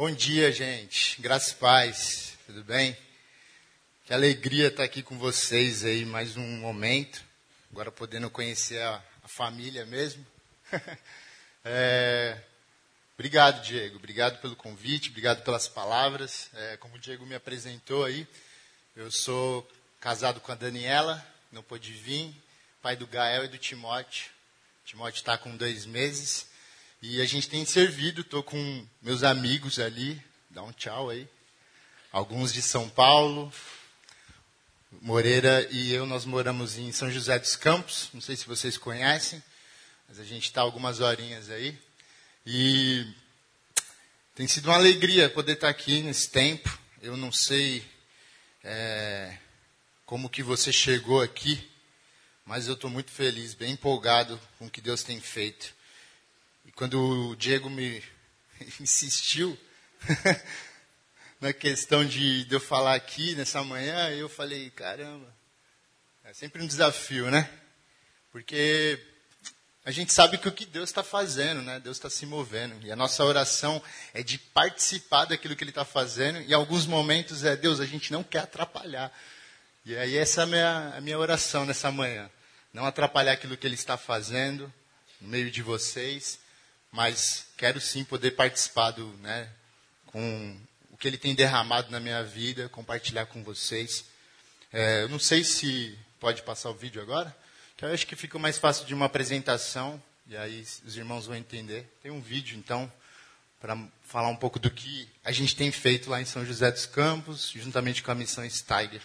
Bom dia, gente. Graças e paz. Tudo bem? Que alegria estar aqui com vocês aí mais um momento. Agora podendo conhecer a, a família mesmo. é, obrigado, Diego. Obrigado pelo convite. Obrigado pelas palavras. É, como o Diego me apresentou aí, eu sou casado com a Daniela, não pôde vir, pai do Gael e do Timóteo. Timóteo está com dois meses. E a gente tem servido, estou com meus amigos ali, dá um tchau aí. Alguns de São Paulo. Moreira e eu, nós moramos em São José dos Campos, não sei se vocês conhecem, mas a gente está algumas horinhas aí. E tem sido uma alegria poder estar aqui nesse tempo. Eu não sei é, como que você chegou aqui, mas eu estou muito feliz, bem empolgado com o que Deus tem feito. Quando o Diego me insistiu na questão de, de eu falar aqui nessa manhã, eu falei, caramba, é sempre um desafio, né? Porque a gente sabe que o que Deus está fazendo, né? Deus está se movendo. E a nossa oração é de participar daquilo que Ele está fazendo. E alguns momentos é, Deus, a gente não quer atrapalhar. E aí essa é a minha, a minha oração nessa manhã. Não atrapalhar aquilo que Ele está fazendo no meio de vocês mas quero sim poder participar do, né, com o que ele tem derramado na minha vida, compartilhar com vocês. É, eu não sei se pode passar o vídeo agora, que eu acho que fica mais fácil de uma apresentação, e aí os irmãos vão entender. Tem um vídeo, então, para falar um pouco do que a gente tem feito lá em São José dos Campos, juntamente com a missão Steiger.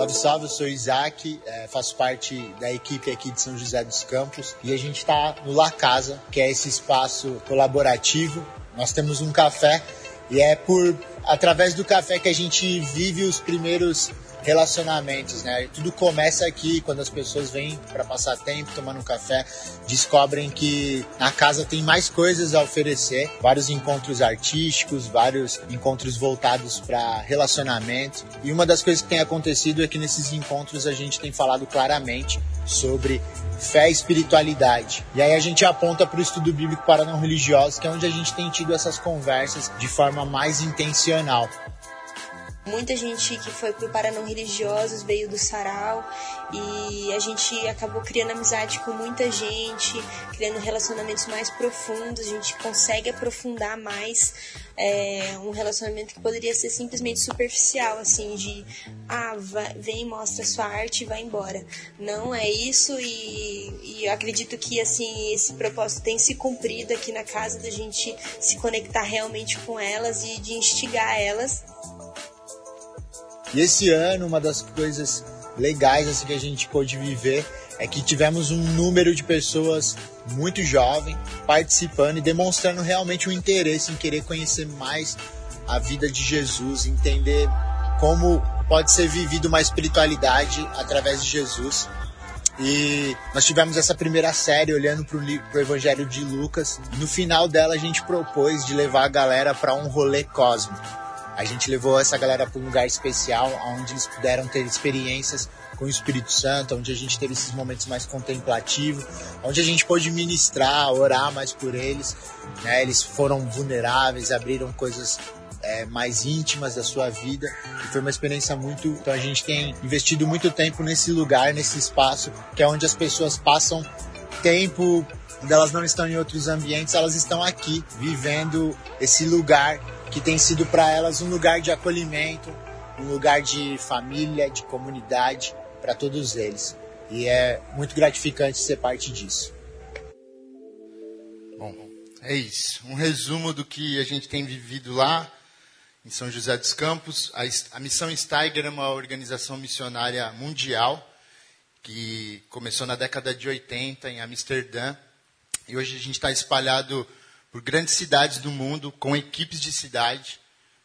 Salve, salve, eu sou Isaac, é, faço parte da equipe aqui de São José dos Campos e a gente está no La Casa, que é esse espaço colaborativo. Nós temos um café e é por através do café que a gente vive os primeiros relacionamentos, né? Tudo começa aqui quando as pessoas vêm para passar tempo tomando um café, descobrem que na casa tem mais coisas a oferecer, vários encontros artísticos, vários encontros voltados para relacionamento. E uma das coisas que tem acontecido é que nesses encontros a gente tem falado claramente sobre fé e espiritualidade. E aí a gente aponta para o estudo bíblico para não religiosos, que é onde a gente tem tido essas conversas de forma mais intencional. Muita gente que foi pro Paranão Religiosos veio do Sarau e a gente acabou criando amizade com muita gente, criando relacionamentos mais profundos, a gente consegue aprofundar mais é, um relacionamento que poderia ser simplesmente superficial, assim, de ah, vai, vem, mostra sua arte e vai embora. Não é isso e, e acredito que assim esse propósito tem se cumprido aqui na casa da gente se conectar realmente com elas e de instigar elas e esse ano, uma das coisas legais assim, que a gente pôde viver é que tivemos um número de pessoas muito jovem participando e demonstrando realmente um interesse em querer conhecer mais a vida de Jesus, entender como pode ser vivido uma espiritualidade através de Jesus. E nós tivemos essa primeira série olhando para o Evangelho de Lucas. No final dela a gente propôs de levar a galera para um rolê cósmico. A gente levou essa galera para um lugar especial, onde eles puderam ter experiências com o Espírito Santo, onde a gente teve esses momentos mais contemplativos, onde a gente pôde ministrar, orar mais por eles. Né? Eles foram vulneráveis, abriram coisas é, mais íntimas da sua vida. E foi uma experiência muito. Então a gente tem investido muito tempo nesse lugar, nesse espaço, que é onde as pessoas passam tempo, quando elas não estão em outros ambientes, elas estão aqui, vivendo esse lugar que tem sido para elas um lugar de acolhimento, um lugar de família, de comunidade para todos eles. E é muito gratificante ser parte disso. Bom, é isso. Um resumo do que a gente tem vivido lá em São José dos Campos. A, a Missão Steiger é uma organização missionária mundial que começou na década de 80 em Amsterdã. E hoje a gente está espalhado por grandes cidades do mundo, com equipes de cidade.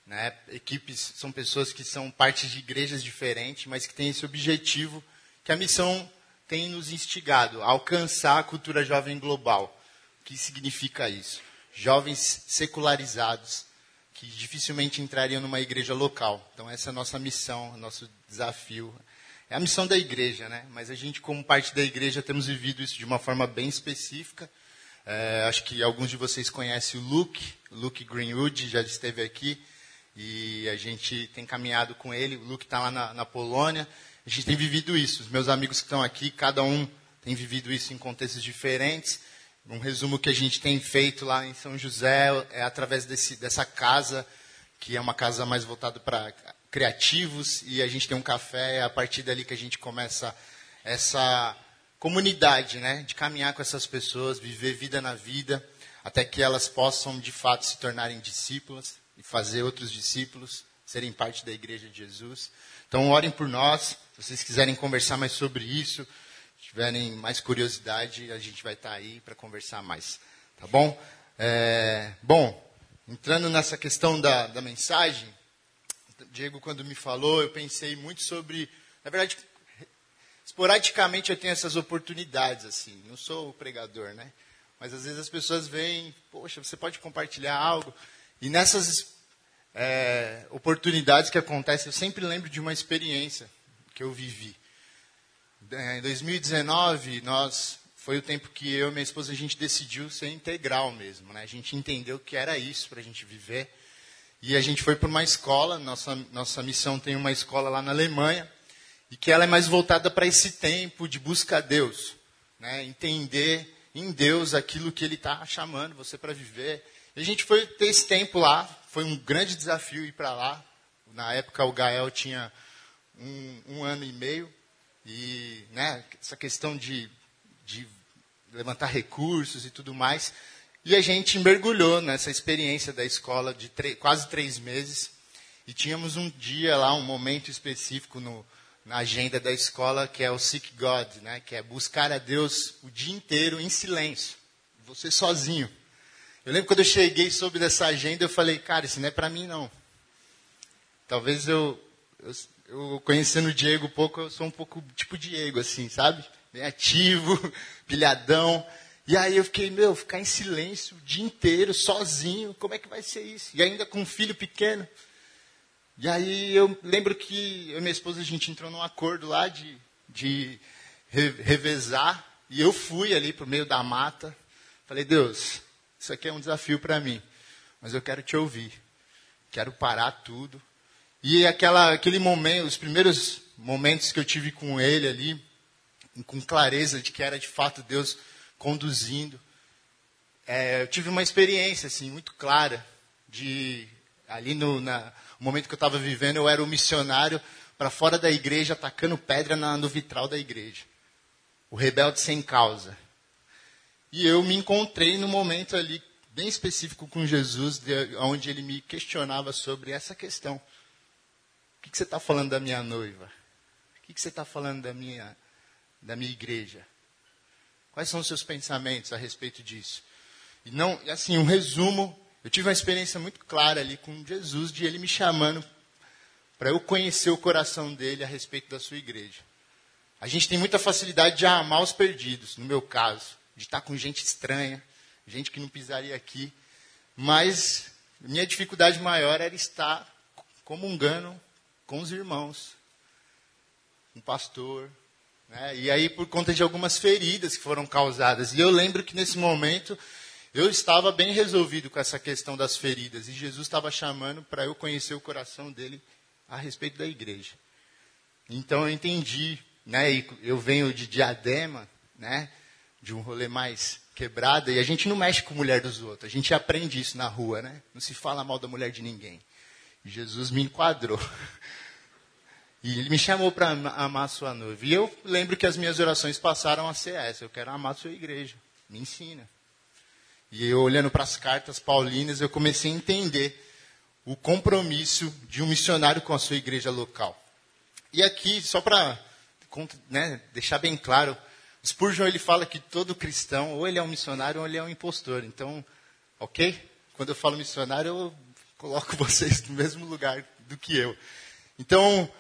Né? Equipes são pessoas que são parte de igrejas diferentes, mas que têm esse objetivo que a missão tem nos instigado a alcançar a cultura jovem global. O que significa isso? Jovens secularizados que dificilmente entrariam numa igreja local. Então essa é a nossa missão, nosso desafio é a missão da igreja, né? Mas a gente, como parte da igreja, temos vivido isso de uma forma bem específica. É, acho que alguns de vocês conhecem o Luke, Luke Greenwood, já esteve aqui. E a gente tem caminhado com ele. O Luke está lá na, na Polônia. A gente tem vivido isso. Os meus amigos que estão aqui, cada um tem vivido isso em contextos diferentes. Um resumo que a gente tem feito lá em São José é através desse, dessa casa, que é uma casa mais voltada para criativos, e a gente tem um café, é a partir dali que a gente começa essa comunidade, né, de caminhar com essas pessoas, viver vida na vida, até que elas possam de fato se tornarem discípulas e fazer outros discípulos serem parte da igreja de Jesus. Então, orem por nós, se vocês quiserem conversar mais sobre isso, tiverem mais curiosidade, a gente vai estar aí para conversar mais. Tá bom? É, bom, entrando nessa questão da, da mensagem, Diego, quando me falou, eu pensei muito sobre. Na verdade, esporadicamente eu tenho essas oportunidades, assim. Não sou pregador, né? Mas às vezes as pessoas vêm, poxa, você pode compartilhar algo. E nessas é, oportunidades que acontecem, eu sempre lembro de uma experiência que eu vivi. É, em 2019, nós foi o tempo que eu e minha esposa a gente decidiu ser integral mesmo, né? A gente entendeu que era isso para a gente viver. E a gente foi para uma escola, nossa, nossa missão tem uma escola lá na Alemanha, e que ela é mais voltada para esse tempo de busca a Deus. Né? Entender em Deus aquilo que Ele está chamando você para viver. E a gente foi ter esse tempo lá, foi um grande desafio ir para lá. Na época o Gael tinha um, um ano e meio, e né, essa questão de, de levantar recursos e tudo mais. E a gente mergulhou nessa experiência da escola de quase três meses. E tínhamos um dia lá, um momento específico no, na agenda da escola, que é o Seek God, né? que é buscar a Deus o dia inteiro em silêncio. Você sozinho. Eu lembro quando eu cheguei sobre dessa agenda, eu falei, cara, isso não é para mim não. Talvez eu, eu, eu conhecendo o Diego pouco, eu sou um pouco tipo Diego, assim, sabe? Bem ativo, pilhadão. E aí eu fiquei, meu, ficar em silêncio o dia inteiro, sozinho, como é que vai ser isso? E ainda com um filho pequeno. E aí eu lembro que eu e minha esposa, a gente entrou num acordo lá de, de revezar. E eu fui ali para o meio da mata. Falei, Deus, isso aqui é um desafio para mim. Mas eu quero te ouvir. Quero parar tudo e aquela, aquele momento, os primeiros momentos que eu tive com ele ali, com clareza de que era de fato Deus conduzindo, é, eu tive uma experiência assim muito clara de ali no, na, no momento que eu estava vivendo, eu era um missionário para fora da igreja atacando pedra na, no vitral da igreja, o rebelde sem causa. E eu me encontrei no momento ali bem específico com Jesus, de, onde ele me questionava sobre essa questão que, que você está falando da minha noiva? O que, que você está falando da minha, da minha igreja? Quais são os seus pensamentos a respeito disso? E não, assim, um resumo. Eu tive uma experiência muito clara ali com Jesus, de ele me chamando para eu conhecer o coração dele a respeito da sua igreja. A gente tem muita facilidade de amar os perdidos, no meu caso, de estar com gente estranha, gente que não pisaria aqui. Mas minha dificuldade maior era estar comungando com os irmãos, um pastor. Né? E aí, por conta de algumas feridas que foram causadas. E eu lembro que nesse momento eu estava bem resolvido com essa questão das feridas. E Jesus estava chamando para eu conhecer o coração dele a respeito da igreja. Então eu entendi, né? E eu venho de diadema, né? De um rolê mais quebrado, e a gente não mexe com a mulher dos outros. A gente aprende isso na rua, né? Não se fala mal da mulher de ninguém. Jesus me enquadrou. E ele me chamou para amar sua noiva. E eu lembro que as minhas orações passaram a ser essa: eu quero amar a sua igreja. Me ensina. E eu, olhando para as cartas paulinas, eu comecei a entender o compromisso de um missionário com a sua igreja local. E aqui, só para né, deixar bem claro, Spurgeon ele fala que todo cristão, ou ele é um missionário ou ele é um impostor. Então, ok? Quando eu falo missionário, eu coloco vocês no mesmo lugar do que eu. Então,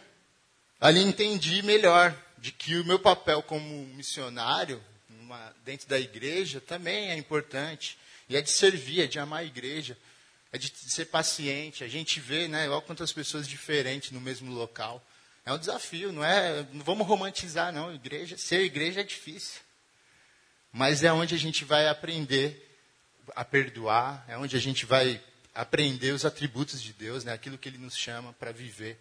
ali entendi melhor de que o meu papel como missionário dentro da igreja também é importante. E é de servir, é de amar a igreja, é de ser paciente. A gente vê, né, quantas pessoas diferentes no mesmo local. É um desafio, não é? Não vamos romantizar, não. Igreja, ser igreja é difícil. Mas é onde a gente vai aprender a perdoar, é onde a gente vai aprender os atributos de Deus, né? aquilo que Ele nos chama para viver.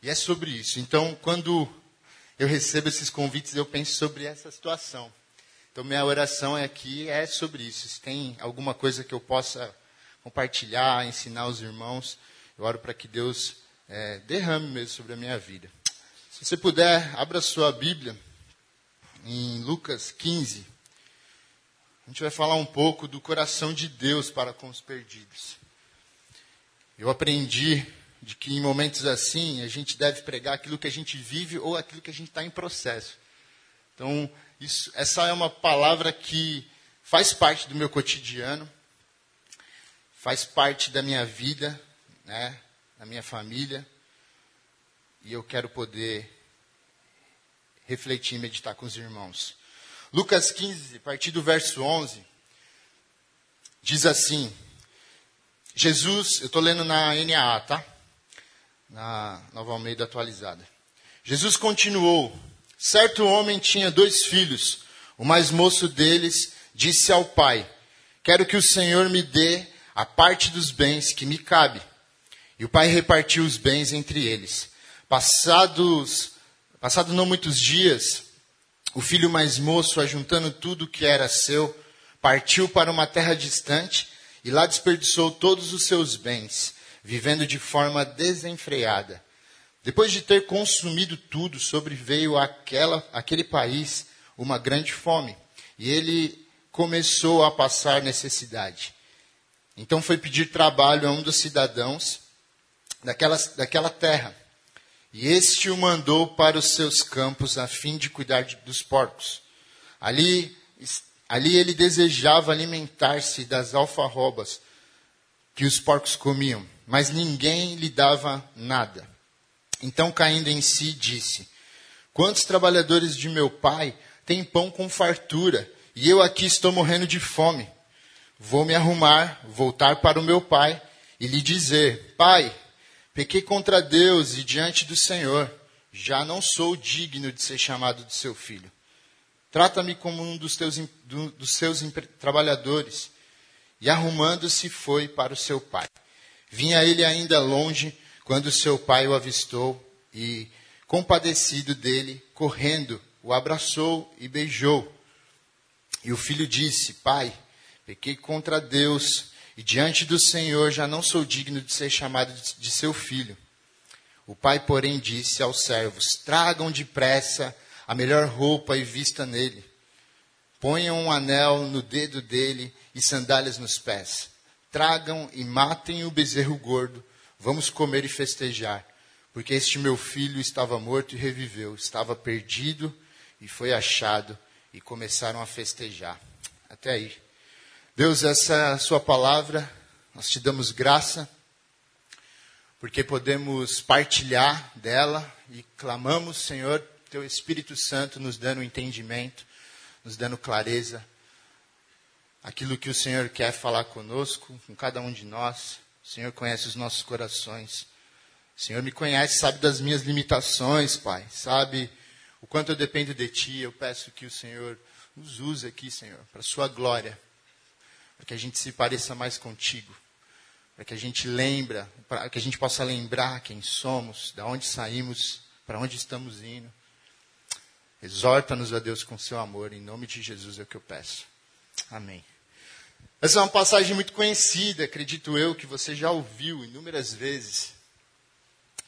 E é sobre isso. Então, quando eu recebo esses convites, eu penso sobre essa situação. Então, minha oração aqui é sobre isso. Se tem alguma coisa que eu possa compartilhar, ensinar aos irmãos, eu oro para que Deus é, derrame mesmo sobre a minha vida. Se você puder, abra sua Bíblia em Lucas 15. A gente vai falar um pouco do coração de Deus para com os perdidos. Eu aprendi de que em momentos assim a gente deve pregar aquilo que a gente vive ou aquilo que a gente está em processo. Então, isso, essa é uma palavra que faz parte do meu cotidiano, faz parte da minha vida, né, da minha família, e eu quero poder refletir e meditar com os irmãos. Lucas 15, a partir do verso 11, diz assim: Jesus, eu estou lendo na NAA, tá? na Nova Almeida atualizada. Jesus continuou: Certo homem tinha dois filhos. O mais moço deles disse ao pai: Quero que o Senhor me dê a parte dos bens que me cabe. E o pai repartiu os bens entre eles. Passados, passado não muitos dias, o filho mais moço, ajuntando tudo que era seu, partiu para uma terra distante e lá desperdiçou todos os seus bens vivendo de forma desenfreada. Depois de ter consumido tudo, sobreveio àquela, àquele país uma grande fome, e ele começou a passar necessidade. Então foi pedir trabalho a um dos cidadãos daquela, daquela terra, e este o mandou para os seus campos a fim de cuidar de, dos porcos. Ali, ali ele desejava alimentar-se das alfarrobas que os porcos comiam mas ninguém lhe dava nada. Então, caindo em si, disse: Quantos trabalhadores de meu pai têm pão com fartura, e eu aqui estou morrendo de fome? Vou me arrumar, voltar para o meu pai e lhe dizer: Pai, pequei contra Deus e diante do Senhor, já não sou digno de ser chamado de seu filho. Trata-me como um dos, teus, dos seus trabalhadores. E arrumando-se, foi para o seu pai. Vinha ele ainda longe quando seu pai o avistou e, compadecido dele, correndo, o abraçou e beijou. E o filho disse: Pai, pequei contra Deus e diante do Senhor já não sou digno de ser chamado de seu filho. O pai, porém, disse aos servos: Tragam depressa a melhor roupa e vista nele. Ponham um anel no dedo dele e sandálias nos pés Tragam e matem o bezerro gordo, vamos comer e festejar, porque este meu filho estava morto e reviveu, estava perdido e foi achado, e começaram a festejar. Até aí. Deus, essa é a sua palavra, nós te damos graça, porque podemos partilhar dela e clamamos, Senhor, teu Espírito Santo nos dando entendimento, nos dando clareza aquilo que o Senhor quer falar conosco, com cada um de nós. O Senhor conhece os nossos corações. O Senhor me conhece, sabe das minhas limitações, Pai. Sabe o quanto eu dependo de Ti. Eu peço que o Senhor nos use aqui, Senhor, para a Sua glória. Para que a gente se pareça mais contigo. Para que a gente lembra, para que a gente possa lembrar quem somos, de onde saímos, para onde estamos indo. Exorta-nos a Deus com seu amor. Em nome de Jesus é o que eu peço. Amém. Essa é uma passagem muito conhecida, acredito eu, que você já ouviu inúmeras vezes.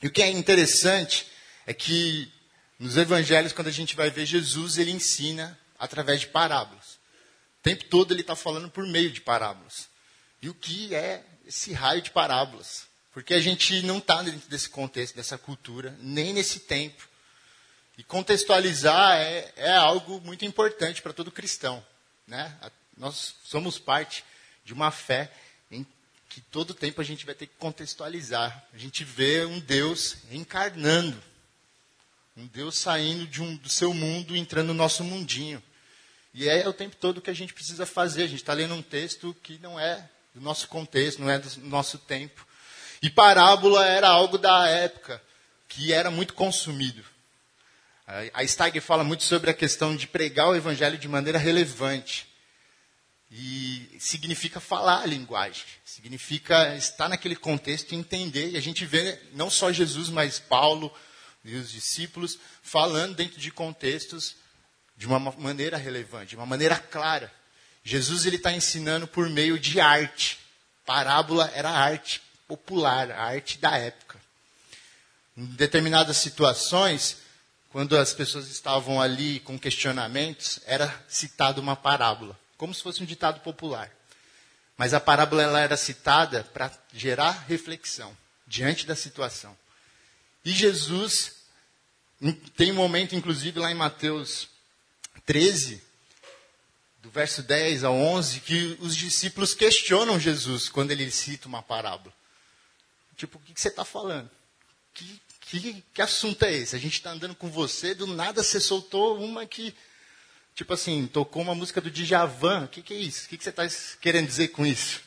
E o que é interessante é que nos evangelhos, quando a gente vai ver Jesus, ele ensina através de parábolas. O tempo todo ele está falando por meio de parábolas. E o que é esse raio de parábolas? Porque a gente não está dentro desse contexto, dessa cultura, nem nesse tempo. E contextualizar é, é algo muito importante para todo cristão. Né? Nós somos parte de uma fé em que todo tempo a gente vai ter que contextualizar. A gente vê um Deus encarnando, um Deus saindo de um, do seu mundo, entrando no nosso mundinho. E é o tempo todo que a gente precisa fazer. A gente está lendo um texto que não é do nosso contexto, não é do nosso tempo. E parábola era algo da época. que era muito consumido. A Steiger fala muito sobre a questão de pregar o evangelho de maneira relevante. E significa falar a linguagem, significa estar naquele contexto e entender. E a gente vê não só Jesus, mas Paulo e os discípulos falando dentro de contextos de uma maneira relevante, de uma maneira clara. Jesus ele está ensinando por meio de arte. Parábola era arte popular, a arte da época. Em determinadas situações, quando as pessoas estavam ali com questionamentos, era citada uma parábola, como se fosse um ditado popular. Mas a parábola ela era citada para gerar reflexão diante da situação. E Jesus tem um momento, inclusive, lá em Mateus 13, do verso 10 ao 11, que os discípulos questionam Jesus quando ele cita uma parábola. Tipo, o que, você está falando? Que, que, que assunto é esse? A gente está andando com você, do nada você soltou uma que, tipo assim, tocou uma música do Djavan. O que, que é isso? O que, que você está querendo dizer com isso?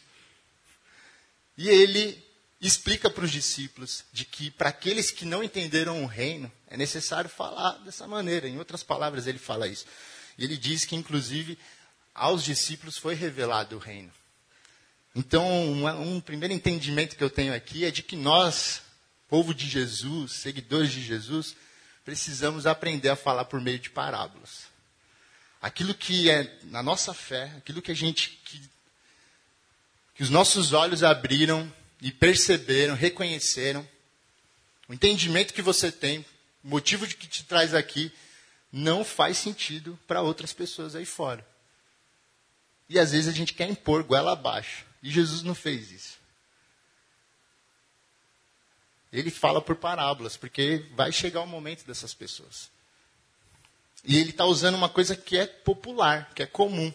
E ele explica para os discípulos de que para aqueles que não entenderam o reino, é necessário falar dessa maneira. Em outras palavras, ele fala isso. Ele diz que, inclusive, aos discípulos foi revelado o reino. Então, um, um primeiro entendimento que eu tenho aqui é de que nós, povo de Jesus, seguidores de Jesus, precisamos aprender a falar por meio de parábolas. Aquilo que é na nossa fé, aquilo que a gente que, que os nossos olhos abriram e perceberam, reconheceram, o entendimento que você tem, o motivo de que te traz aqui, não faz sentido para outras pessoas aí fora. E às vezes a gente quer impor goela abaixo. E Jesus não fez isso ele fala por parábolas, porque vai chegar o momento dessas pessoas. E ele está usando uma coisa que é popular, que é comum.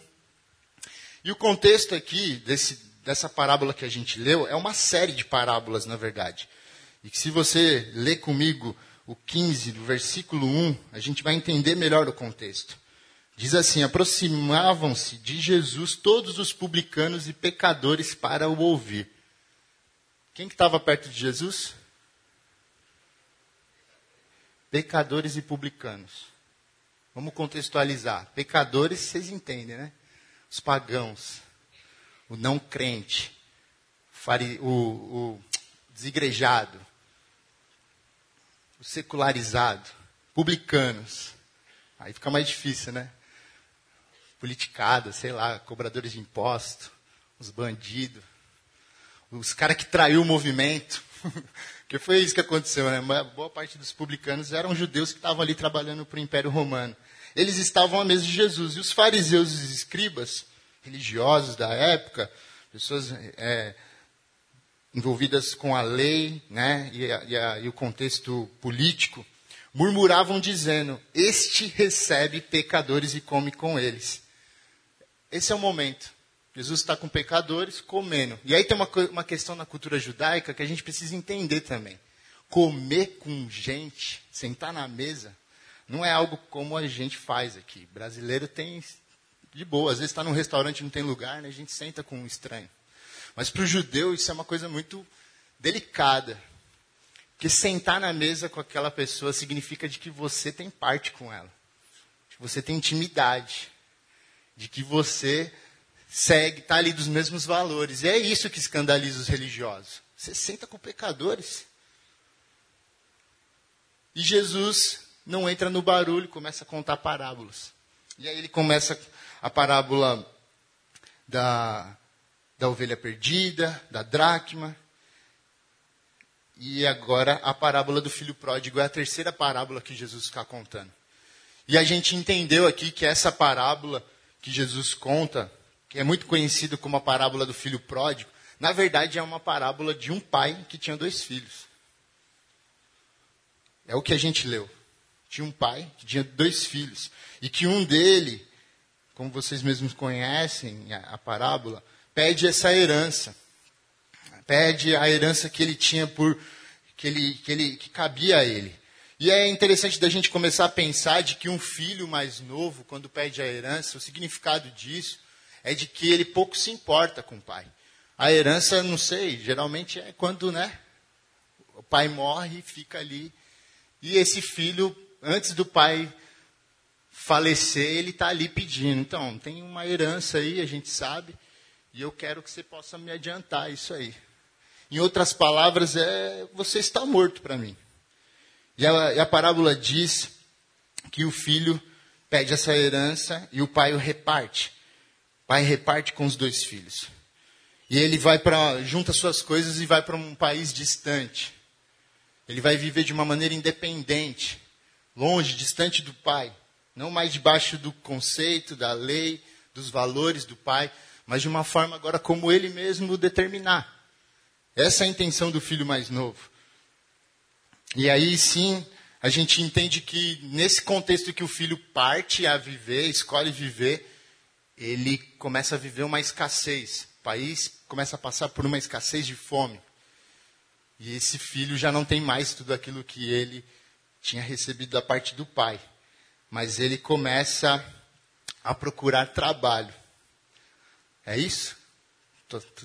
E o contexto aqui desse, dessa parábola que a gente leu é uma série de parábolas, na verdade. E que se você ler comigo o 15, do versículo 1, a gente vai entender melhor o contexto. Diz assim: Aproximavam-se de Jesus todos os publicanos e pecadores para o ouvir. Quem que estava perto de Jesus? pecadores e publicanos. Vamos contextualizar. Pecadores, vocês entendem, né? Os pagãos, o não crente, o, o desigrejado, o secularizado, publicanos. Aí fica mais difícil, né? Politicada, sei lá, cobradores de imposto, os bandidos, os caras que traiu o movimento. Porque foi isso que aconteceu, né? Boa parte dos publicanos eram judeus que estavam ali trabalhando para o Império Romano. Eles estavam à mesa de Jesus. E os fariseus e os escribas, religiosos da época, pessoas é, envolvidas com a lei né? e, a, e, a, e o contexto político, murmuravam dizendo: Este recebe pecadores e come com eles. Esse é o momento. Jesus está com pecadores comendo. E aí tem uma, uma questão na cultura judaica que a gente precisa entender também. Comer com gente, sentar na mesa, não é algo como a gente faz aqui. Brasileiro tem de boa. Às vezes está num restaurante e não tem lugar, né? a gente senta com um estranho. Mas para o judeu isso é uma coisa muito delicada. Porque sentar na mesa com aquela pessoa significa de que você tem parte com ela. De que você tem intimidade. De que você segue, está ali dos mesmos valores. E é isso que escandaliza os religiosos. Você senta com pecadores. E Jesus não entra no barulho, começa a contar parábolas. E aí ele começa a parábola da, da ovelha perdida, da dracma. E agora a parábola do filho pródigo é a terceira parábola que Jesus está contando. E a gente entendeu aqui que essa parábola que Jesus conta que é muito conhecido como a parábola do filho pródigo, na verdade é uma parábola de um pai que tinha dois filhos. É o que a gente leu. Tinha um pai que tinha dois filhos. E que um dele, como vocês mesmos conhecem a, a parábola, pede essa herança. Pede a herança que ele tinha por que ele, que ele que cabia a ele. E é interessante da gente começar a pensar de que um filho mais novo, quando pede a herança, o significado disso é de que ele pouco se importa com o pai. A herança, não sei, geralmente é quando né, o pai morre e fica ali E esse filho, antes do pai falecer, ele está ali pedindo. Então, tem uma herança aí, a gente sabe, e eu quero que você possa me adiantar isso aí. Em outras palavras, é você está morto para mim. E a, e a parábola diz que o filho pede essa herança e o pai o reparte. O pai reparte com os dois filhos. E ele vai para junta suas coisas e vai para um país distante. Ele vai viver de uma maneira independente, longe, distante do pai, não mais debaixo do conceito, da lei, dos valores do pai, mas de uma forma agora como ele mesmo determinar. Essa é a intenção do filho mais novo. E aí sim, a gente entende que nesse contexto que o filho parte a viver, escolhe viver, ele começa a viver uma escassez. O país começa a passar por uma escassez de fome. E esse filho já não tem mais tudo aquilo que ele tinha recebido da parte do pai. Mas ele começa a procurar trabalho. É isso?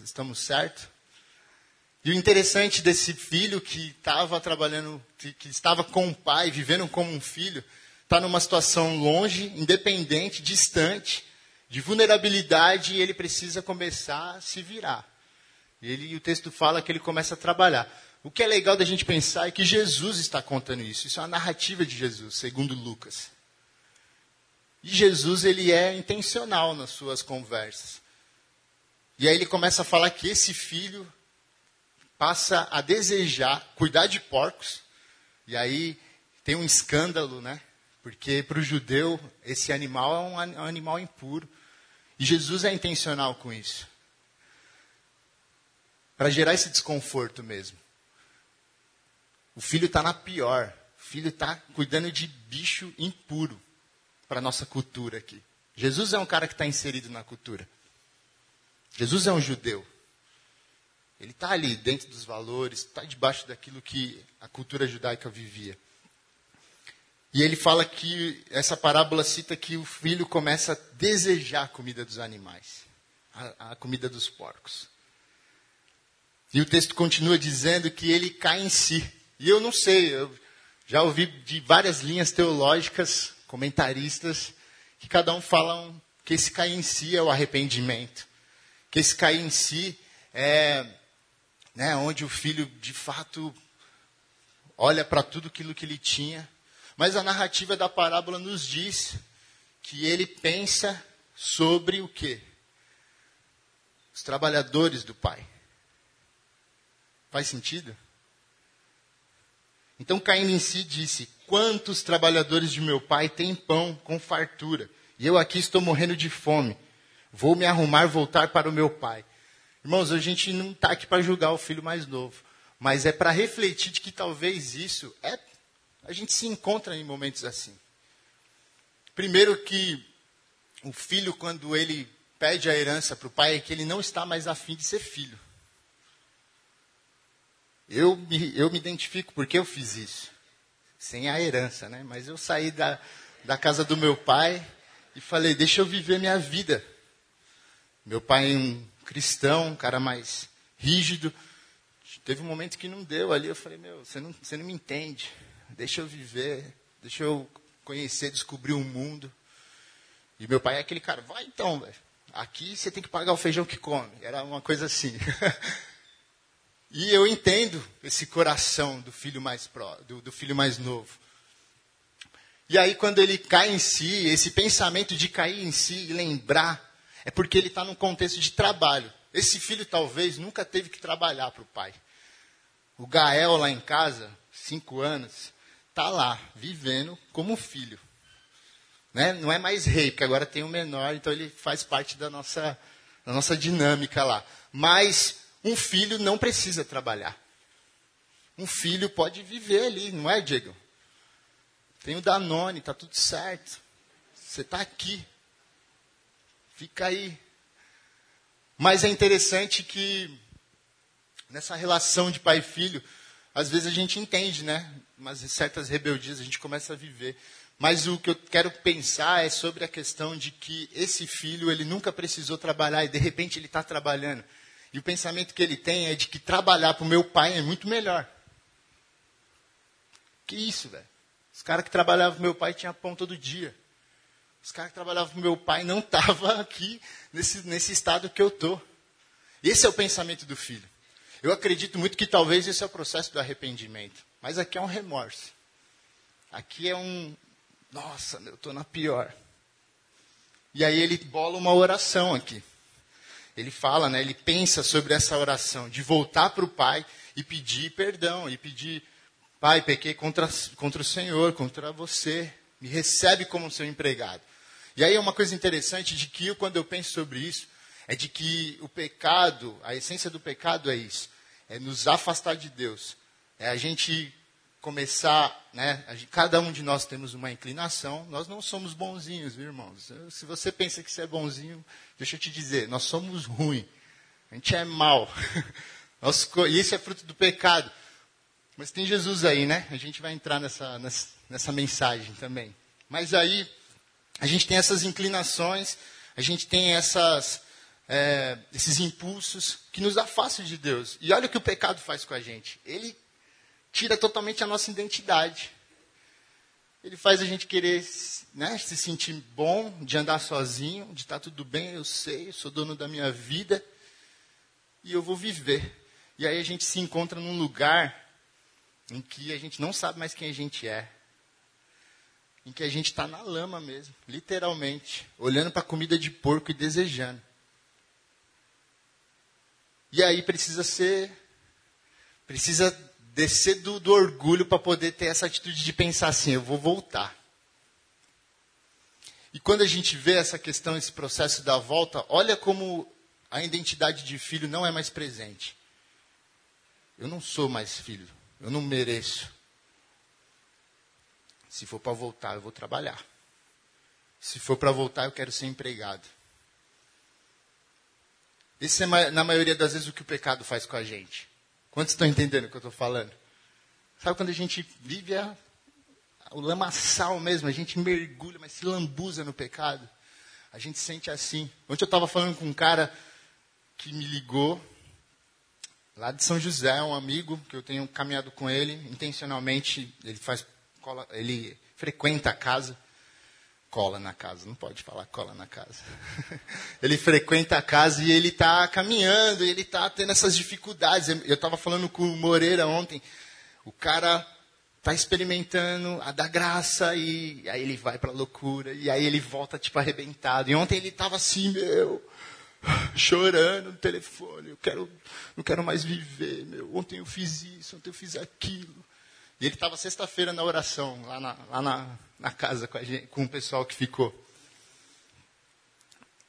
Estamos certos? E o interessante desse filho que estava trabalhando, que, estava com o pai, vivendo como um filho, está numa situação longe, independente, distante, de vulnerabilidade, e ele precisa começar a se virar. Ele, o texto fala que ele começa a trabalhar. O que é legal da gente pensar é que Jesus está contando isso. Isso é uma narrativa de Jesus, segundo Lucas. E Jesus ele é intencional nas suas conversas. E aí ele começa a falar que esse filho passa a desejar cuidar de porcos. E aí tem um escândalo, né? Porque para o judeu esse animal é um animal impuro. E Jesus é intencional com isso. Para gerar esse desconforto mesmo. O filho está na pior. O filho está cuidando de bicho impuro para a nossa cultura aqui. Jesus é um cara que está inserido na cultura. Jesus é um judeu. Ele está ali dentro dos valores, está debaixo daquilo que a cultura judaica vivia. E ele fala que essa parábola cita que o filho começa a desejar a comida dos animais, a, a comida dos porcos. E o texto continua dizendo que ele cai em si. E eu não sei, eu já ouvi de várias linhas teológicas, comentaristas, que cada um falam que esse cair em si é o arrependimento. Que esse cair em si é né, onde o filho de fato olha para tudo aquilo que ele tinha. Mas a narrativa da parábola nos diz que ele pensa sobre o quê? Os trabalhadores do pai. Faz sentido? Então caindo em si disse: Quantos trabalhadores de meu pai têm pão com fartura? E eu aqui estou morrendo de fome. Vou me arrumar, voltar para o meu pai. Irmãos, a gente não está aqui para julgar o filho mais novo, mas é para refletir de que talvez isso é. A gente se encontra em momentos assim. Primeiro que o filho, quando ele pede a herança para o pai, é que ele não está mais afim de ser filho. Eu me, eu me identifico porque eu fiz isso. Sem a herança, né? Mas eu saí da, da casa do meu pai e falei, deixa eu viver minha vida. Meu pai é um cristão, um cara mais rígido. Teve um momento que não deu ali, eu falei, meu, você não, você não me entende. Deixa eu viver, deixa eu conhecer, descobrir o um mundo. E meu pai é aquele cara, vai então, velho. Aqui você tem que pagar o feijão que come. Era uma coisa assim. e eu entendo esse coração do filho mais pró, do, do filho mais novo. E aí, quando ele cai em si, esse pensamento de cair em si e lembrar é porque ele está num contexto de trabalho. Esse filho talvez nunca teve que trabalhar para o pai. O Gael lá em casa, cinco anos, está lá, vivendo como filho. Né? Não é mais rei, porque agora tem o um menor, então ele faz parte da nossa, da nossa dinâmica lá. Mas um filho não precisa trabalhar. Um filho pode viver ali, não é, Diego? Tem o Danone, está tudo certo. Você está aqui. Fica aí. Mas é interessante que nessa relação de pai e filho, às vezes a gente entende, né? Mas certas rebeldias a gente começa a viver. Mas o que eu quero pensar é sobre a questão de que esse filho ele nunca precisou trabalhar e de repente ele está trabalhando. E o pensamento que ele tem é de que trabalhar para o meu pai é muito melhor. Que isso, velho? Os caras que trabalhavam com meu pai tinham pão todo dia. Os caras que trabalhavam com meu pai não estavam aqui nesse, nesse estado que eu estou. Esse é o pensamento do filho. Eu acredito muito que talvez esse é o processo do arrependimento. Mas aqui é um remorso. Aqui é um. Nossa, eu estou na pior. E aí ele bola uma oração aqui. Ele fala, né, ele pensa sobre essa oração, de voltar para o pai e pedir perdão, e pedir, pai, pequei contra, contra o Senhor, contra você, me recebe como seu empregado. E aí é uma coisa interessante de que eu, quando eu penso sobre isso, é de que o pecado, a essência do pecado é isso, é nos afastar de Deus, é a gente começar, né? Cada um de nós temos uma inclinação. Nós não somos bonzinhos, viu, irmãos. Se você pensa que você é bonzinho, deixa eu te dizer, nós somos ruins. A gente é mal. e isso é fruto do pecado. Mas tem Jesus aí, né? A gente vai entrar nessa, nessa, nessa mensagem também. Mas aí, a gente tem essas inclinações, a gente tem essas, é, esses impulsos que nos afastam de Deus. E olha o que o pecado faz com a gente. Ele tira totalmente a nossa identidade. Ele faz a gente querer né, se sentir bom, de andar sozinho, de estar tá tudo bem, eu sei, eu sou dono da minha vida e eu vou viver. E aí a gente se encontra num lugar em que a gente não sabe mais quem a gente é. Em que a gente está na lama mesmo, literalmente, olhando para a comida de porco e desejando. E aí precisa ser, precisa descer do, do orgulho para poder ter essa atitude de pensar assim: eu vou voltar. E quando a gente vê essa questão, esse processo da volta, olha como a identidade de filho não é mais presente. Eu não sou mais filho, eu não mereço. Se for para voltar, eu vou trabalhar. Se for para voltar, eu quero ser empregado. Esse é, na maioria das vezes, o que o pecado faz com a gente. Quantos estão entendendo o que eu estou falando? Sabe quando a gente vive a, o lamaçal mesmo, a gente mergulha, mas se lambuza no pecado? A gente sente assim. Ontem eu estava falando com um cara que me ligou, lá de São José, um amigo que eu tenho caminhado com ele, intencionalmente, ele faz ele frequenta a casa cola na casa, não pode falar cola na casa. ele frequenta a casa e ele está caminhando, ele está tendo essas dificuldades. Eu estava falando com o Moreira ontem, o cara está experimentando a da graça e aí ele vai para a loucura e aí ele volta tipo arrebentado. E ontem ele estava assim, meu, chorando no telefone, eu quero, não quero mais viver, meu. Ontem eu fiz isso, ontem eu fiz aquilo. E ele estava sexta-feira na oração, lá na, lá na, na casa com, gente, com o pessoal que ficou.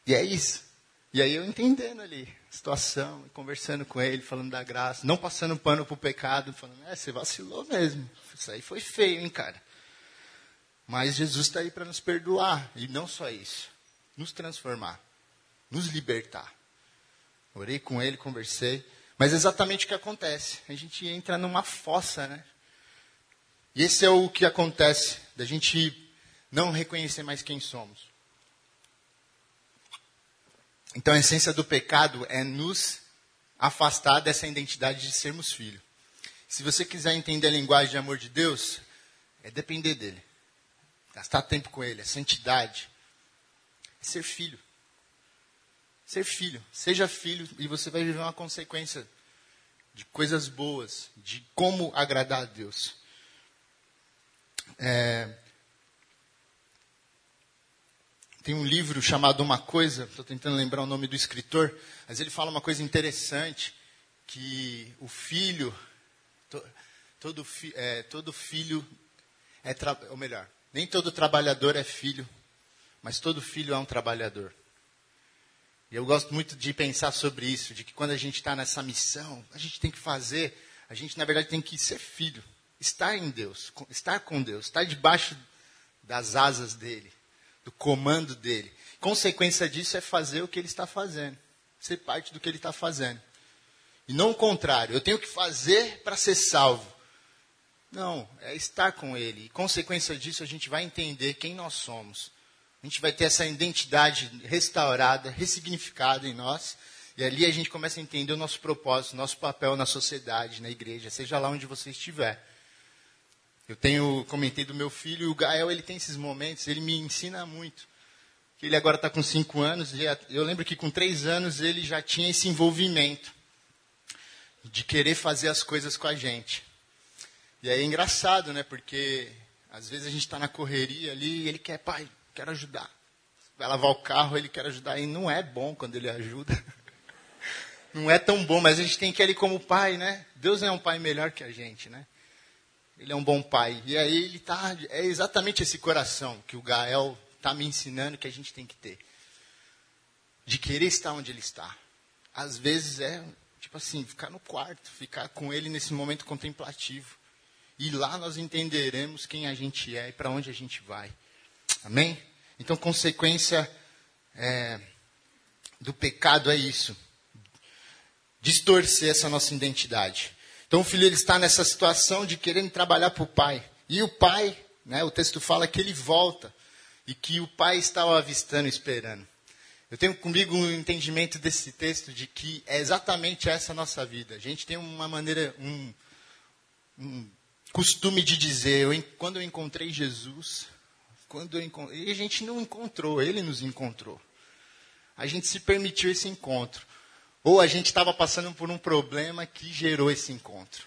E é isso. E aí eu entendendo ali a situação, conversando com ele, falando da graça, não passando pano pro pecado, falando, é, você vacilou mesmo. Isso aí foi feio, hein, cara. Mas Jesus está aí para nos perdoar. E não só isso, nos transformar, nos libertar. Orei com ele, conversei. Mas é exatamente o que acontece. A gente entra numa fossa, né? E esse é o que acontece, da gente não reconhecer mais quem somos. Então a essência do pecado é nos afastar dessa identidade de sermos filhos. Se você quiser entender a linguagem de amor de Deus, é depender dele. Gastar tempo com ele, é santidade. É ser filho. Ser filho. Seja filho e você vai viver uma consequência de coisas boas, de como agradar a Deus. É, tem um livro chamado Uma Coisa, estou tentando lembrar o nome do escritor, mas ele fala uma coisa interessante, que o filho, to, todo, fi, é, todo filho é, ou melhor, nem todo trabalhador é filho, mas todo filho é um trabalhador. E eu gosto muito de pensar sobre isso, de que quando a gente está nessa missão, a gente tem que fazer, a gente na verdade tem que ser filho estar em Deus, estar com Deus, estar debaixo das asas dele, do comando dele. Consequência disso é fazer o que ele está fazendo, ser parte do que ele está fazendo. E não o contrário, eu tenho que fazer para ser salvo. Não, é estar com ele. E consequência disso, a gente vai entender quem nós somos. A gente vai ter essa identidade restaurada, ressignificada em nós. E ali a gente começa a entender o nosso propósito, nosso papel na sociedade, na igreja, seja lá onde você estiver. Eu tenho comentei do meu filho, o Gael ele tem esses momentos, ele me ensina muito. Ele agora está com cinco anos, e eu lembro que com três anos ele já tinha esse envolvimento de querer fazer as coisas com a gente. E aí é engraçado, né? Porque às vezes a gente está na correria ali e ele quer, pai, quero ajudar. Vai lavar o carro, ele quer ajudar. E não é bom quando ele ajuda. Não é tão bom, mas a gente tem que ele como pai, né? Deus é um pai melhor que a gente, né? Ele é um bom pai. E aí ele tá, é exatamente esse coração que o Gael está me ensinando que a gente tem que ter. De querer estar onde ele está. Às vezes é, tipo assim, ficar no quarto, ficar com ele nesse momento contemplativo. E lá nós entenderemos quem a gente é e para onde a gente vai. Amém? Então, consequência é, do pecado é isso. Distorcer essa nossa identidade. Então, o filho ele está nessa situação de querendo trabalhar para o pai. E o pai, né, o texto fala que ele volta. E que o pai estava avistando, esperando. Eu tenho comigo um entendimento desse texto de que é exatamente essa a nossa vida. A gente tem uma maneira, um, um costume de dizer, eu, quando eu encontrei Jesus, quando eu e a gente não encontrou, ele nos encontrou. A gente se permitiu esse encontro. Ou a gente estava passando por um problema que gerou esse encontro.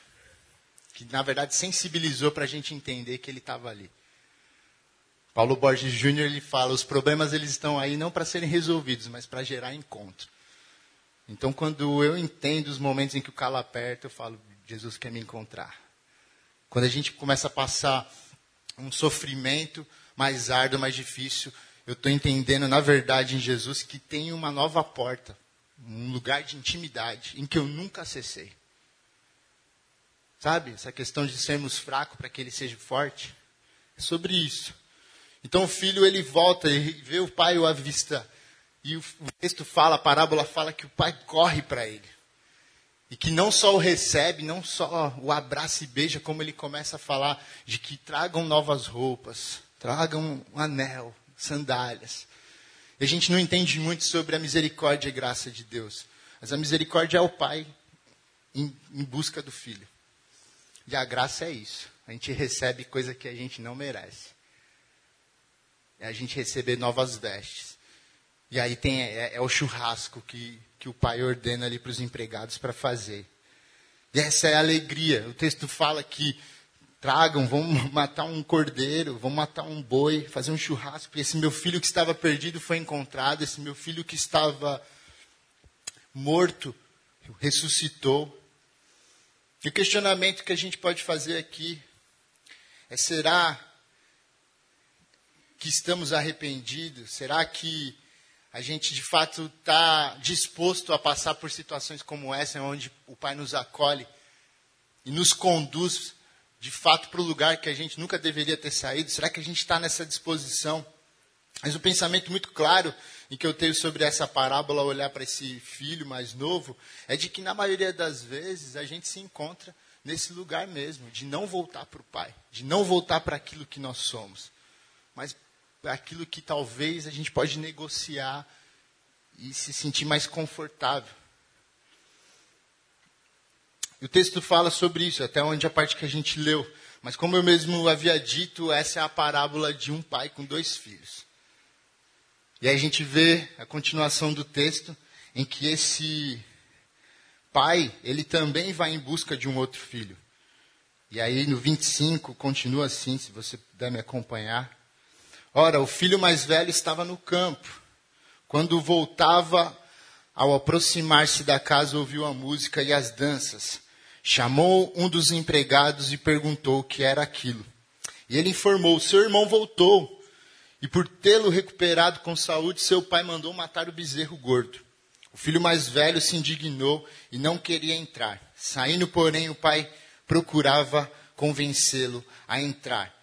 Que, na verdade, sensibilizou para a gente entender que ele estava ali. Paulo Borges Júnior ele fala: os problemas eles estão aí não para serem resolvidos, mas para gerar encontro. Então, quando eu entendo os momentos em que o calo aperta, eu falo: Jesus quer me encontrar. Quando a gente começa a passar um sofrimento mais árduo, mais difícil, eu estou entendendo, na verdade, em Jesus, que tem uma nova porta, um lugar de intimidade, em que eu nunca acessei. Sabe? Essa questão de sermos fracos para que ele seja forte. É sobre isso. Então o filho ele volta e vê o pai o avista. E o texto fala, a parábola fala que o pai corre para ele. E que não só o recebe, não só o abraça e beija, como ele começa a falar de que tragam novas roupas, tragam um anel, sandálias. E a gente não entende muito sobre a misericórdia e graça de Deus. Mas a misericórdia é o pai em, em busca do filho. E a graça é isso. A gente recebe coisa que a gente não merece. É a gente receber novas vestes. E aí tem é, é o churrasco que que o pai ordena ali para os empregados para fazer. E essa é a alegria. O texto fala que tragam, vão matar um cordeiro, vão matar um boi, fazer um churrasco. E esse meu filho que estava perdido foi encontrado, esse meu filho que estava morto ressuscitou. E o questionamento que a gente pode fazer aqui é: será que estamos arrependidos? Será que a gente de fato está disposto a passar por situações como essa, onde o Pai nos acolhe e nos conduz de fato para o lugar que a gente nunca deveria ter saído? Será que a gente está nessa disposição? Mas um pensamento muito claro em que eu tenho sobre essa parábola, olhar para esse filho mais novo, é de que na maioria das vezes a gente se encontra nesse lugar mesmo, de não voltar para o Pai, de não voltar para aquilo que nós somos, mas aquilo que talvez a gente pode negociar e se sentir mais confortável. E o texto fala sobre isso, até onde a parte que a gente leu. Mas como eu mesmo havia dito, essa é a parábola de um pai com dois filhos. E aí a gente vê a continuação do texto, em que esse pai, ele também vai em busca de um outro filho. E aí no 25 continua assim, se você puder me acompanhar. Ora, o filho mais velho estava no campo. Quando voltava, ao aproximar-se da casa, ouviu a música e as danças. Chamou um dos empregados e perguntou o que era aquilo. E ele informou: seu irmão voltou. E por tê-lo recuperado com saúde, seu pai mandou matar o bezerro gordo. O filho mais velho se indignou e não queria entrar. Saindo, porém, o pai procurava convencê-lo a entrar.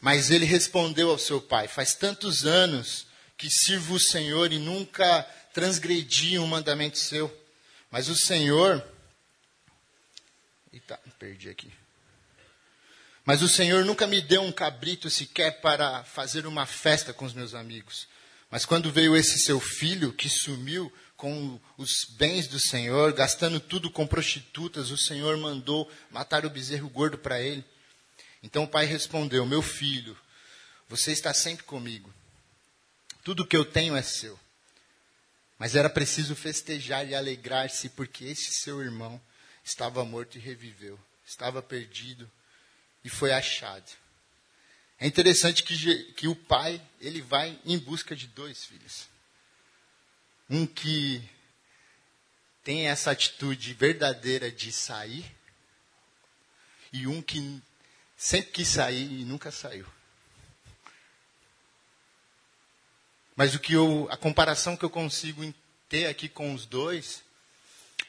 Mas ele respondeu ao seu pai: Faz tantos anos que sirvo o Senhor e nunca transgredi um mandamento seu. Mas o Senhor. Eita, perdi aqui. Mas o Senhor nunca me deu um cabrito sequer para fazer uma festa com os meus amigos. Mas quando veio esse seu filho que sumiu com os bens do Senhor, gastando tudo com prostitutas, o Senhor mandou matar o bezerro gordo para ele. Então o pai respondeu: Meu filho, você está sempre comigo. Tudo que eu tenho é seu. Mas era preciso festejar e alegrar-se, porque esse seu irmão estava morto e reviveu, estava perdido e foi achado. É interessante que, que o pai ele vai em busca de dois filhos. Um que tem essa atitude verdadeira de sair e um que sempre quis sair e nunca saiu. Mas o que eu, a comparação que eu consigo ter aqui com os dois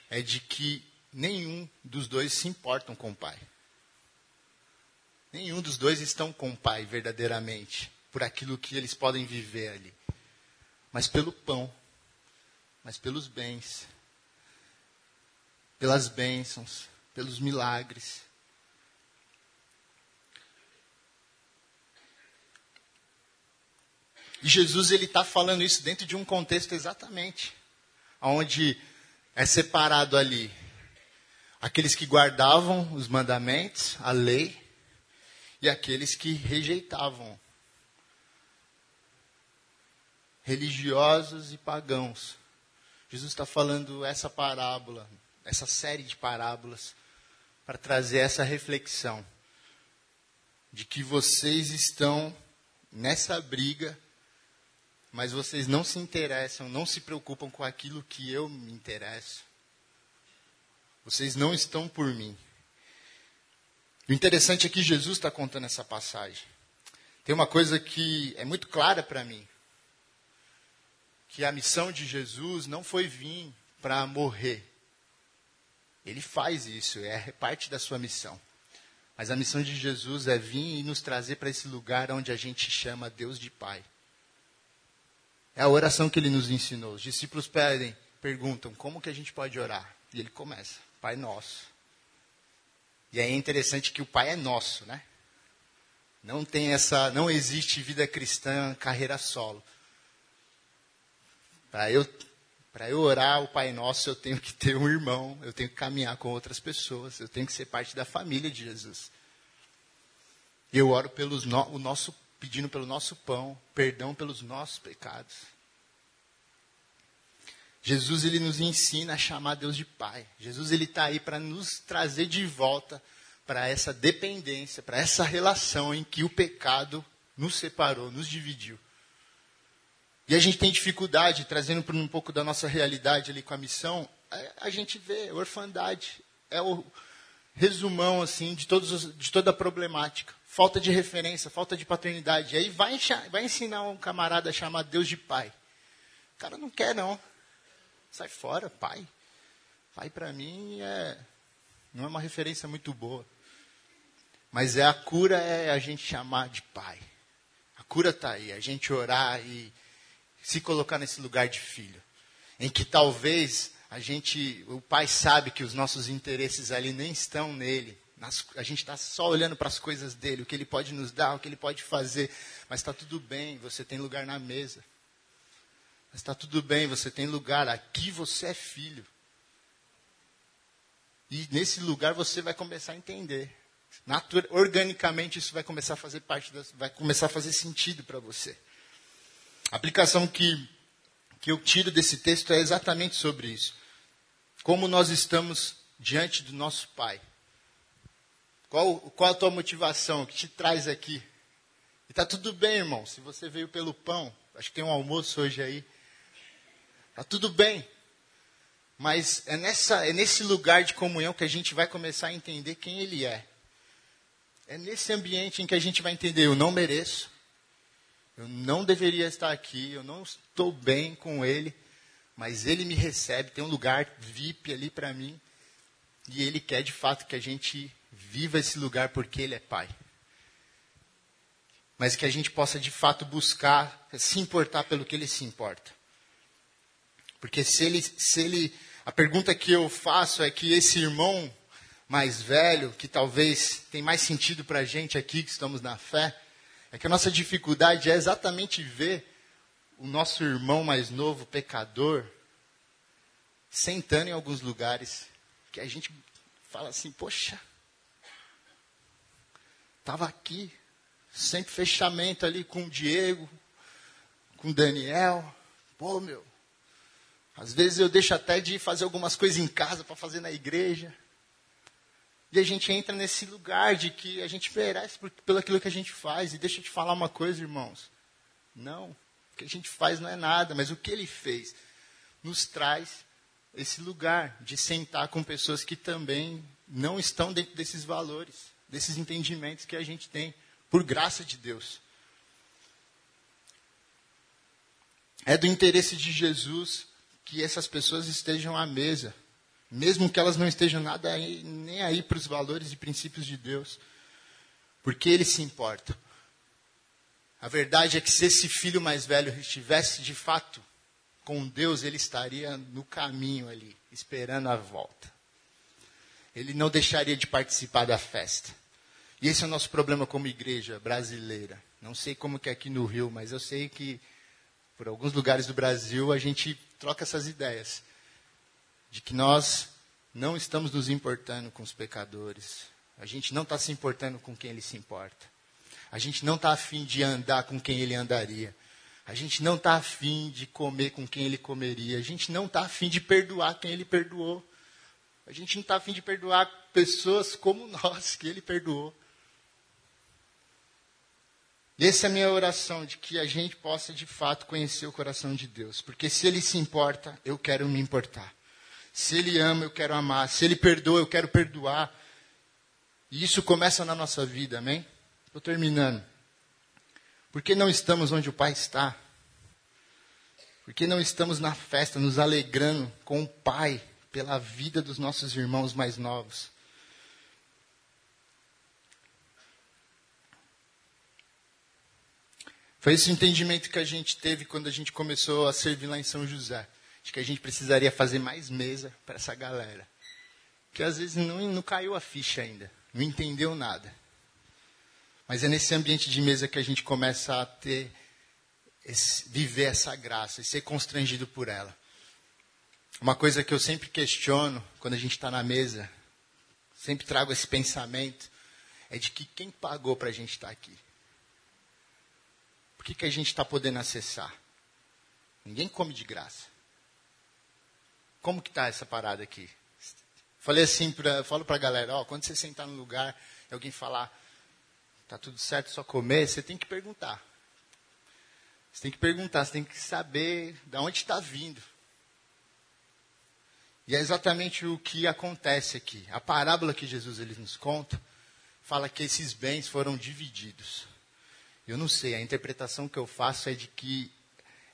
é de que nenhum dos dois se importam com o pai. Nenhum dos dois estão com o pai verdadeiramente, por aquilo que eles podem viver ali. Mas pelo pão, mas pelos bens, pelas bênçãos, pelos milagres. E Jesus ele está falando isso dentro de um contexto exatamente, onde é separado ali aqueles que guardavam os mandamentos, a lei, e aqueles que rejeitavam, religiosos e pagãos. Jesus está falando essa parábola, essa série de parábolas, para trazer essa reflexão de que vocês estão nessa briga mas vocês não se interessam, não se preocupam com aquilo que eu me interesso. Vocês não estão por mim. O interessante é que Jesus está contando essa passagem. Tem uma coisa que é muito clara para mim: que a missão de Jesus não foi vir para morrer. Ele faz isso, é parte da sua missão. Mas a missão de Jesus é vir e nos trazer para esse lugar onde a gente chama Deus de Pai. É a oração que ele nos ensinou. Os discípulos pedem, perguntam, como que a gente pode orar? E ele começa, Pai Nosso. E aí é interessante que o Pai é nosso, né? Não tem essa, não existe vida cristã carreira solo. Para eu, para eu orar o Pai Nosso, eu tenho que ter um irmão, eu tenho que caminhar com outras pessoas, eu tenho que ser parte da família de Jesus. Eu oro pelos no, o nosso pedindo pelo nosso pão, perdão pelos nossos pecados. Jesus ele nos ensina a chamar Deus de Pai. Jesus ele está aí para nos trazer de volta para essa dependência, para essa relação em que o pecado nos separou, nos dividiu. E a gente tem dificuldade, trazendo para um pouco da nossa realidade ali com a missão, a, gente vê orfandade. É o resumão assim de, todos, de toda a problemática falta de referência, falta de paternidade. E aí vai, vai ensinar um camarada a chamar Deus de pai. O cara não quer, não. Sai fora, pai. Pai, para mim, é, não é uma referência muito boa. Mas é a cura é a gente chamar de pai. A cura está aí, a gente orar e se colocar nesse lugar de filho. Em que talvez a gente, o pai sabe que os nossos interesses ali nem estão nele, nas, a gente está só olhando para as coisas dele, o que ele pode nos dar, o que ele pode fazer. Mas está tudo bem, você tem lugar na mesa. Está tudo bem, você tem lugar. Aqui você é filho. E nesse lugar você vai começar a entender. Natura, organicamente isso vai começar a fazer parte, vai começar a fazer sentido para você. A aplicação que, que eu tiro desse texto é exatamente sobre isso. Como nós estamos diante do nosso Pai. Qual, qual a tua motivação? O que te traz aqui? E está tudo bem, irmão. Se você veio pelo pão, acho que tem um almoço hoje aí. Está tudo bem. Mas é, nessa, é nesse lugar de comunhão que a gente vai começar a entender quem Ele é. É nesse ambiente em que a gente vai entender: eu não mereço, eu não deveria estar aqui, eu não estou bem com Ele, mas Ele me recebe, tem um lugar VIP ali para mim, e Ele quer de fato que a gente viva esse lugar porque Ele é Pai. Mas que a gente possa de fato buscar se importar pelo que Ele se importa. Porque se Ele, se ele, a pergunta que eu faço é que esse irmão mais velho, que talvez tem mais sentido para a gente aqui que estamos na fé, é que a nossa dificuldade é exatamente ver o nosso irmão mais novo, pecador, sentando em alguns lugares que a gente fala assim, poxa, Estava aqui, sempre fechamento ali com o Diego, com o Daniel. Pô, meu, às vezes eu deixo até de fazer algumas coisas em casa para fazer na igreja. E a gente entra nesse lugar de que a gente merece por, pelo aquilo que a gente faz. E deixa eu te falar uma coisa, irmãos. Não, o que a gente faz não é nada, mas o que ele fez nos traz esse lugar de sentar com pessoas que também não estão dentro desses valores, desses entendimentos que a gente tem, por graça de Deus. É do interesse de Jesus que essas pessoas estejam à mesa, mesmo que elas não estejam nada aí, nem aí para os valores e princípios de Deus, porque Ele se importa. A verdade é que se esse filho mais velho estivesse de fato com Deus, ele estaria no caminho ali, esperando a volta. Ele não deixaria de participar da festa. E esse é o nosso problema como igreja brasileira. Não sei como que é aqui no Rio, mas eu sei que por alguns lugares do Brasil a gente troca essas ideias de que nós não estamos nos importando com os pecadores. A gente não está se importando com quem ele se importa. A gente não está afim de andar com quem ele andaria. A gente não está afim de comer com quem ele comeria. A gente não está afim de perdoar quem ele perdoou. A gente não está afim de perdoar pessoas como nós que ele perdoou. Essa é a minha oração, de que a gente possa de fato conhecer o coração de Deus. Porque se ele se importa, eu quero me importar. Se ele ama, eu quero amar. Se ele perdoa, eu quero perdoar. E isso começa na nossa vida, amém? Estou terminando. Por que não estamos onde o Pai está? Por que não estamos na festa, nos alegrando com o Pai pela vida dos nossos irmãos mais novos? Foi esse entendimento que a gente teve quando a gente começou a servir lá em São José. De que a gente precisaria fazer mais mesa para essa galera. Que às vezes não, não caiu a ficha ainda, não entendeu nada. Mas é nesse ambiente de mesa que a gente começa a ter, esse, viver essa graça e ser constrangido por ela. Uma coisa que eu sempre questiono quando a gente está na mesa, sempre trago esse pensamento, é de que quem pagou para a gente estar tá aqui? Por que, que a gente está podendo acessar? Ninguém come de graça. Como que está essa parada aqui? Falei assim, pra, falo para a galera, ó, quando você sentar no lugar e alguém falar, Está tudo certo só comer? Você tem que perguntar. Você tem que perguntar, você tem que saber de onde está vindo. E é exatamente o que acontece aqui. A parábola que Jesus ele nos conta fala que esses bens foram divididos. Eu não sei, a interpretação que eu faço é de que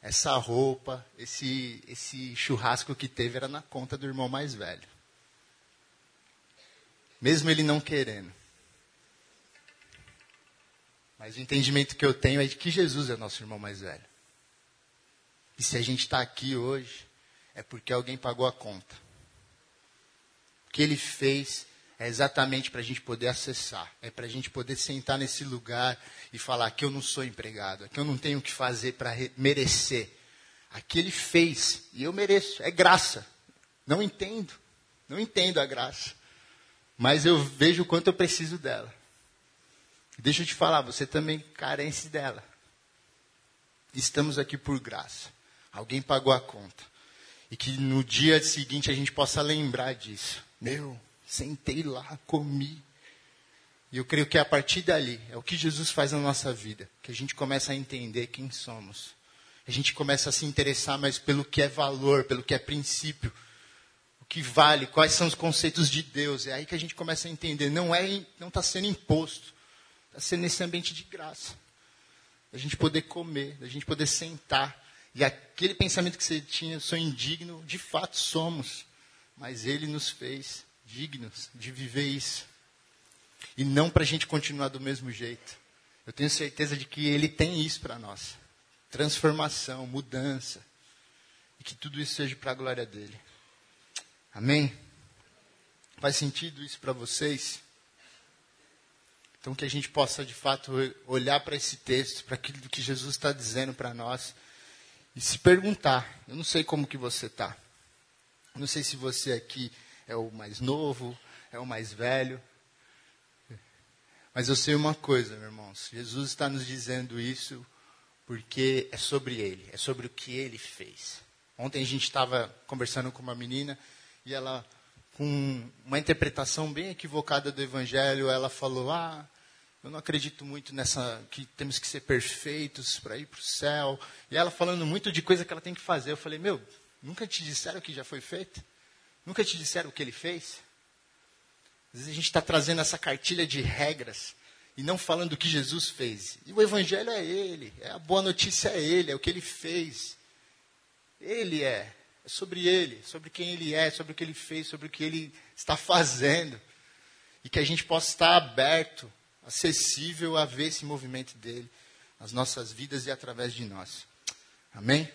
essa roupa, esse, esse churrasco que teve era na conta do irmão mais velho. Mesmo ele não querendo. Mas o entendimento que eu tenho é de que Jesus é nosso irmão mais velho. E se a gente está aqui hoje, é porque alguém pagou a conta. O que ele fez é exatamente para a gente poder acessar. É para a gente poder sentar nesse lugar e falar que eu não sou empregado, que eu não tenho o que fazer para merecer. Aqui ele fez e eu mereço. É graça. Não entendo. Não entendo a graça. Mas eu vejo o quanto eu preciso dela. Deixa eu te falar, você também carece dela. Estamos aqui por graça. Alguém pagou a conta. E que no dia seguinte a gente possa lembrar disso. Meu, sentei lá, comi. E eu creio que a partir dali, é o que Jesus faz na nossa vida. Que a gente começa a entender quem somos. A gente começa a se interessar mais pelo que é valor, pelo que é princípio. O que vale, quais são os conceitos de Deus. É aí que a gente começa a entender. Não é, não está sendo imposto a ser nesse ambiente de graça. A gente poder comer, a gente poder sentar. E aquele pensamento que você tinha, sou indigno, de fato somos. Mas Ele nos fez dignos de viver isso. E não para a gente continuar do mesmo jeito. Eu tenho certeza de que Ele tem isso para nós: transformação, mudança. E que tudo isso seja para a glória dele. Amém? Faz sentido isso para vocês? Então, que a gente possa, de fato, olhar para esse texto, para aquilo que Jesus está dizendo para nós, e se perguntar: eu não sei como que você está. Não sei se você aqui é o mais novo, é o mais velho. Mas eu sei uma coisa, meus irmãos: Jesus está nos dizendo isso porque é sobre ele, é sobre o que ele fez. Ontem a gente estava conversando com uma menina e ela, com uma interpretação bem equivocada do evangelho, ela falou: Ah, eu não acredito muito nessa que temos que ser perfeitos para ir para o céu. E ela falando muito de coisa que ela tem que fazer. Eu falei: Meu, nunca te disseram que já foi feito? Nunca te disseram o que ele fez? Às vezes a gente está trazendo essa cartilha de regras e não falando do que Jesus fez. E o Evangelho é Ele, é a boa notícia é Ele, é o que Ele fez. Ele é, é sobre Ele, sobre quem Ele é, sobre o que Ele fez, sobre o que Ele está fazendo. E que a gente possa estar aberto, acessível a ver esse movimento dele nas nossas vidas e através de nós. Amém?